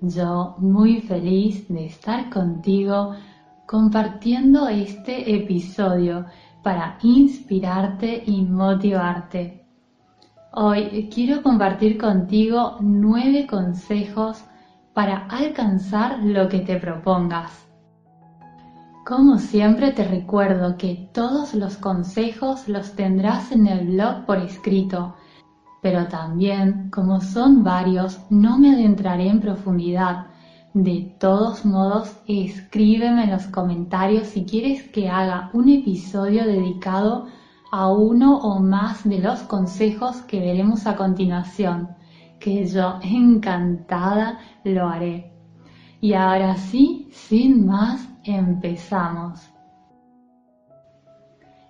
yo muy feliz de estar contigo compartiendo este episodio para inspirarte y motivarte. Hoy quiero compartir contigo nueve consejos para alcanzar lo que te propongas. Como siempre te recuerdo que todos los consejos los tendrás en el blog por escrito pero también, como son varios, no me adentraré en profundidad. De todos modos, escríbeme en los comentarios si quieres que haga un episodio dedicado a uno o más de los consejos que veremos a continuación, que yo encantada lo haré. Y ahora sí, sin más, empezamos.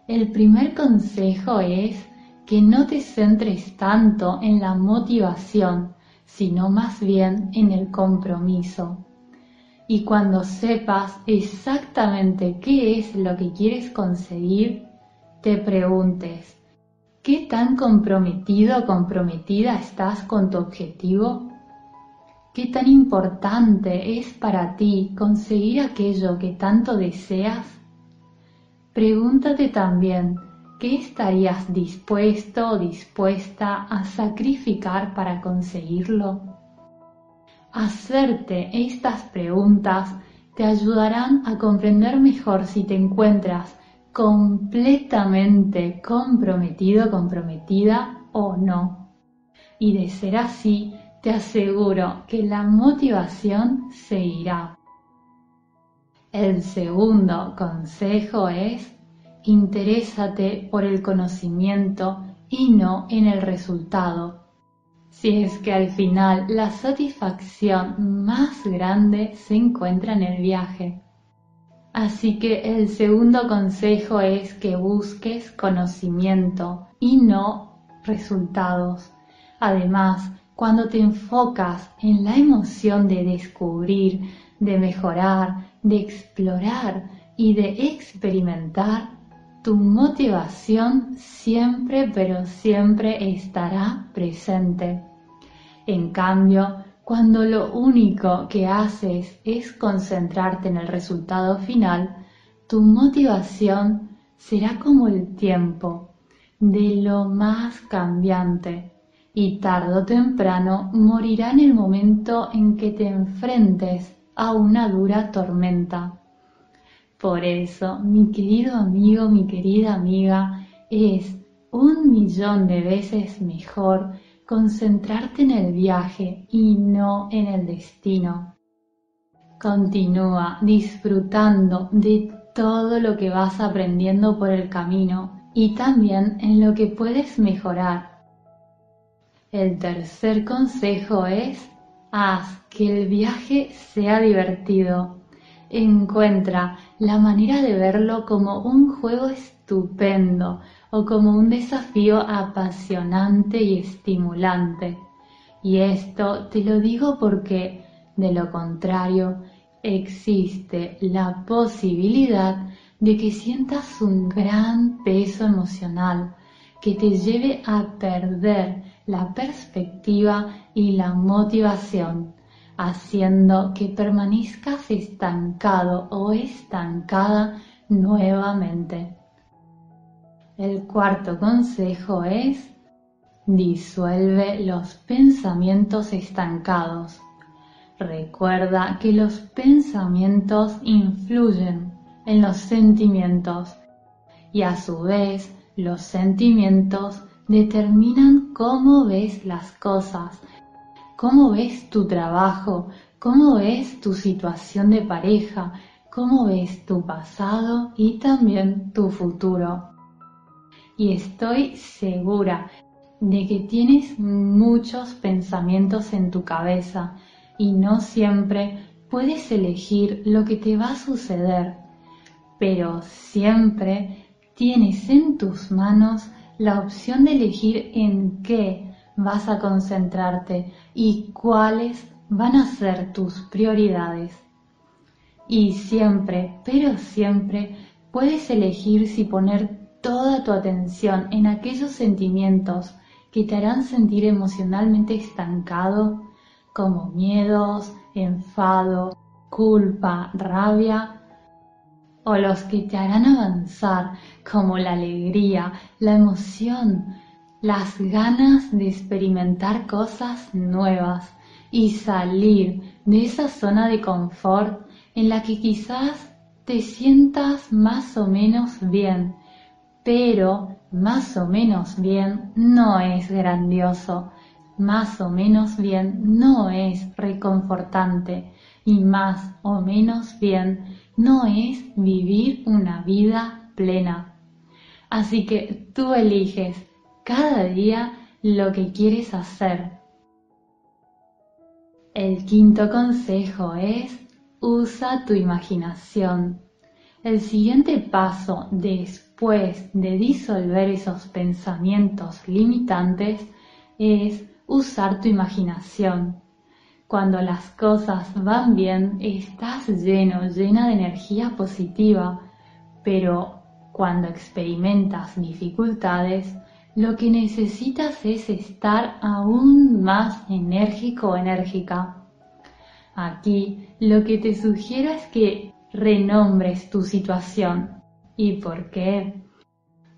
El primer consejo es que no te centres tanto en la motivación, sino más bien en el compromiso. Y cuando sepas exactamente qué es lo que quieres conseguir, te preguntes, ¿qué tan comprometido o comprometida estás con tu objetivo? ¿Qué tan importante es para ti conseguir aquello que tanto deseas? Pregúntate también, ¿Qué estarías dispuesto o dispuesta a sacrificar para conseguirlo? Hacerte estas preguntas te ayudarán a comprender mejor si te encuentras completamente comprometido, comprometida o no. Y de ser así, te aseguro que la motivación seguirá. El segundo consejo es interésate por el conocimiento y no en el resultado. Si es que al final la satisfacción más grande se encuentra en el viaje. Así que el segundo consejo es que busques conocimiento y no resultados. Además, cuando te enfocas en la emoción de descubrir, de mejorar, de explorar y de experimentar, tu motivación siempre, pero siempre estará presente. En cambio, cuando lo único que haces es concentrarte en el resultado final, tu motivación será como el tiempo, de lo más cambiante, y tarde o temprano morirá en el momento en que te enfrentes a una dura tormenta. Por eso, mi querido amigo, mi querida amiga, es un millón de veces mejor concentrarte en el viaje y no en el destino. Continúa disfrutando de todo lo que vas aprendiendo por el camino y también en lo que puedes mejorar. El tercer consejo es, haz que el viaje sea divertido encuentra la manera de verlo como un juego estupendo o como un desafío apasionante y estimulante. Y esto te lo digo porque, de lo contrario, existe la posibilidad de que sientas un gran peso emocional que te lleve a perder la perspectiva y la motivación haciendo que permanezcas estancado o estancada nuevamente. El cuarto consejo es disuelve los pensamientos estancados. Recuerda que los pensamientos influyen en los sentimientos y a su vez los sentimientos determinan cómo ves las cosas cómo ves tu trabajo, cómo ves tu situación de pareja, cómo ves tu pasado y también tu futuro. Y estoy segura de que tienes muchos pensamientos en tu cabeza y no siempre puedes elegir lo que te va a suceder, pero siempre tienes en tus manos la opción de elegir en qué vas a concentrarte y cuáles van a ser tus prioridades. Y siempre, pero siempre, puedes elegir si poner toda tu atención en aquellos sentimientos que te harán sentir emocionalmente estancado, como miedos, enfado, culpa, rabia, o los que te harán avanzar, como la alegría, la emoción, las ganas de experimentar cosas nuevas y salir de esa zona de confort en la que quizás te sientas más o menos bien, pero más o menos bien no es grandioso, más o menos bien no es reconfortante y más o menos bien no es vivir una vida plena. Así que tú eliges cada día lo que quieres hacer. El quinto consejo es usa tu imaginación. El siguiente paso después de disolver esos pensamientos limitantes es usar tu imaginación. Cuando las cosas van bien, estás lleno, llena de energía positiva, pero cuando experimentas dificultades, lo que necesitas es estar aún más enérgico o enérgica. Aquí lo que te sugiero es que renombres tu situación. ¿Y por qué?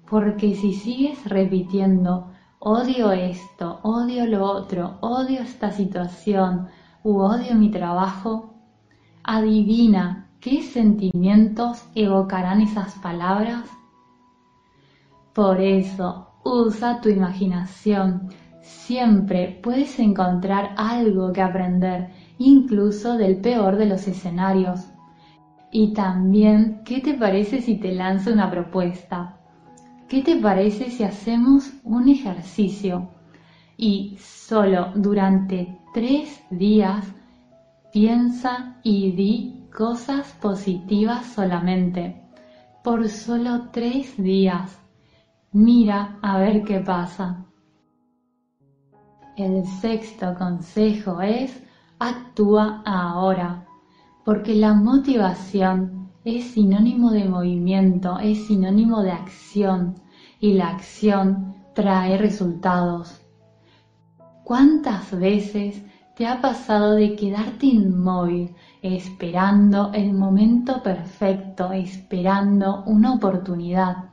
Porque si sigues repitiendo odio esto, odio lo otro, odio esta situación u odio mi trabajo, adivina qué sentimientos evocarán esas palabras. Por eso, usa tu imaginación. Siempre puedes encontrar algo que aprender, incluso del peor de los escenarios. Y también, ¿qué te parece si te lanzo una propuesta? ¿Qué te parece si hacemos un ejercicio y solo durante tres días piensa y di cosas positivas solamente? Por solo tres días. Mira a ver qué pasa. El sexto consejo es actúa ahora, porque la motivación es sinónimo de movimiento, es sinónimo de acción y la acción trae resultados. ¿Cuántas veces te ha pasado de quedarte inmóvil esperando el momento perfecto, esperando una oportunidad?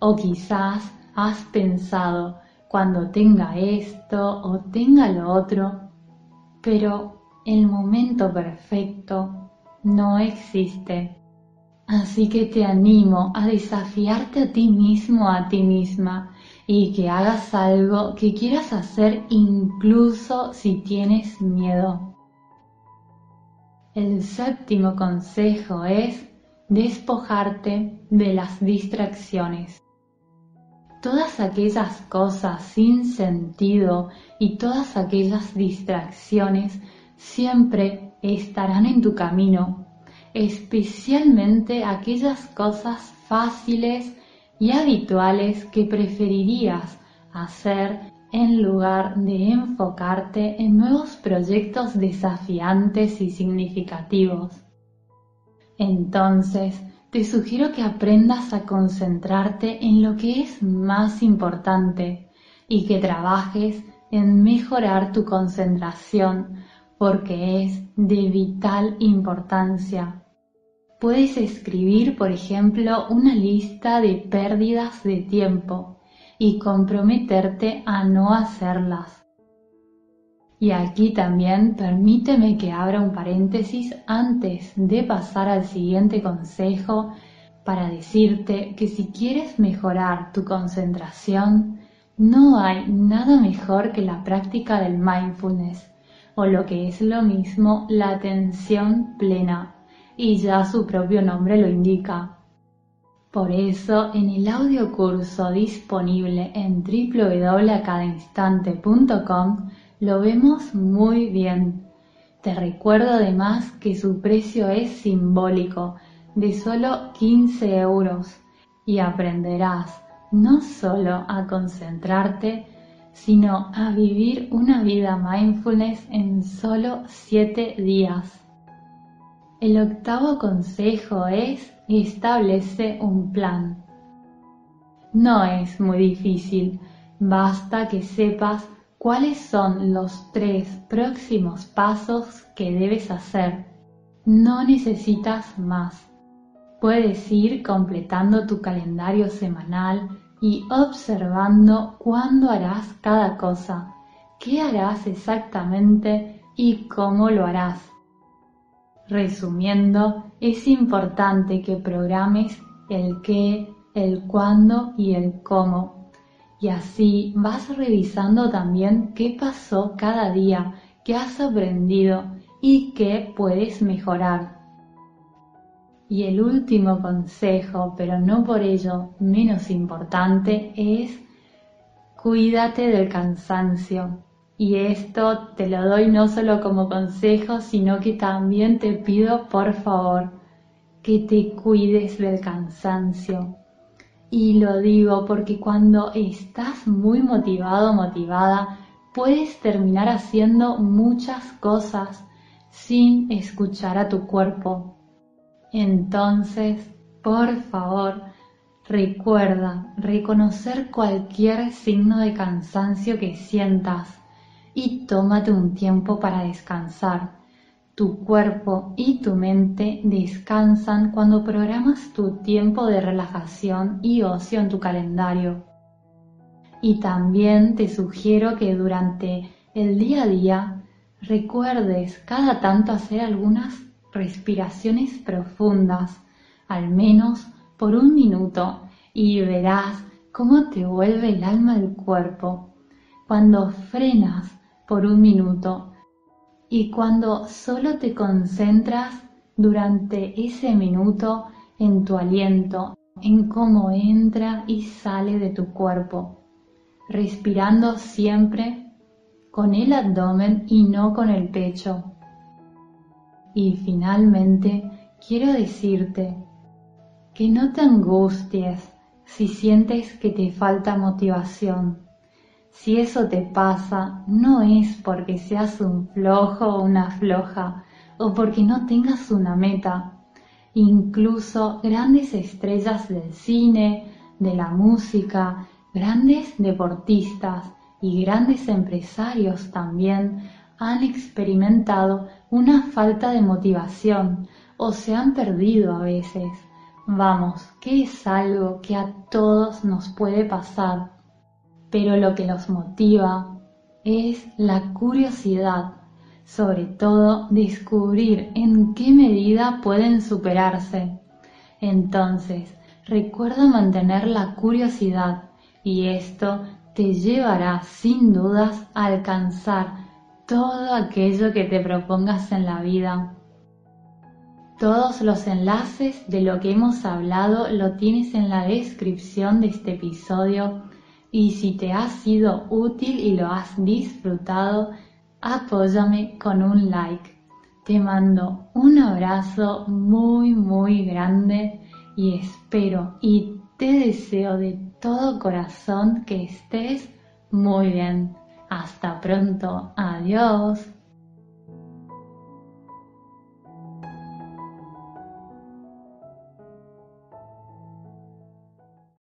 O quizás has pensado cuando tenga esto o tenga lo otro, pero el momento perfecto no existe. Así que te animo a desafiarte a ti mismo, a ti misma, y que hagas algo que quieras hacer incluso si tienes miedo. El séptimo consejo es despojarte de las distracciones. Todas aquellas cosas sin sentido y todas aquellas distracciones siempre estarán en tu camino especialmente aquellas cosas fáciles y habituales que preferirías hacer en lugar de enfocarte en nuevos proyectos desafiantes y significativos. Entonces, te sugiero que aprendas a concentrarte en lo que es más importante y que trabajes en mejorar tu concentración porque es de vital importancia. Puedes escribir, por ejemplo, una lista de pérdidas de tiempo y comprometerte a no hacerlas. Y aquí también permíteme que abra un paréntesis antes de pasar al siguiente consejo para decirte que si quieres mejorar tu concentración, no hay nada mejor que la práctica del mindfulness o lo que es lo mismo la atención plena, y ya su propio nombre lo indica. Por eso, en el audio curso disponible en www.acadainstante.com lo vemos muy bien. Te recuerdo además que su precio es simbólico, de solo 15 euros, y aprenderás no solo a concentrarte, sino a vivir una vida mindfulness en solo 7 días. El octavo consejo es establece un plan. No es muy difícil, basta que sepas cuáles son los tres próximos pasos que debes hacer. No necesitas más. Puedes ir completando tu calendario semanal y observando cuándo harás cada cosa, qué harás exactamente y cómo lo harás. Resumiendo, es importante que programes el qué, el cuándo y el cómo. Y así vas revisando también qué pasó cada día, qué has aprendido y qué puedes mejorar. Y el último consejo, pero no por ello menos importante, es cuídate del cansancio. Y esto te lo doy no solo como consejo, sino que también te pido por favor que te cuides del cansancio. Y lo digo porque cuando estás muy motivado, motivada, puedes terminar haciendo muchas cosas sin escuchar a tu cuerpo, entonces, por favor, recuerda reconocer cualquier signo de cansancio que sientas y tómate un tiempo para descansar. Tu cuerpo y tu mente descansan cuando programas tu tiempo de relajación y ocio en tu calendario. Y también te sugiero que durante el día a día recuerdes cada tanto hacer algunas respiraciones profundas, al menos por un minuto, y verás cómo te vuelve el alma al cuerpo cuando frenas por un minuto y cuando solo te concentras durante ese minuto en tu aliento, en cómo entra y sale de tu cuerpo, respirando siempre con el abdomen y no con el pecho. Y finalmente quiero decirte que no te angusties si sientes que te falta motivación. Si eso te pasa, no es porque seas un flojo o una floja o porque no tengas una meta. Incluso grandes estrellas del cine, de la música, grandes deportistas y grandes empresarios también han experimentado una falta de motivación o se han perdido a veces. Vamos, que es algo que a todos nos puede pasar, pero lo que los motiva es la curiosidad, sobre todo descubrir en qué medida pueden superarse. Entonces, recuerda mantener la curiosidad y esto te llevará sin dudas a alcanzar todo aquello que te propongas en la vida. Todos los enlaces de lo que hemos hablado lo tienes en la descripción de este episodio y si te ha sido útil y lo has disfrutado, apóyame con un like. Te mando un abrazo muy muy grande y espero y te deseo de todo corazón que estés muy bien. Hasta pronto. Adiós.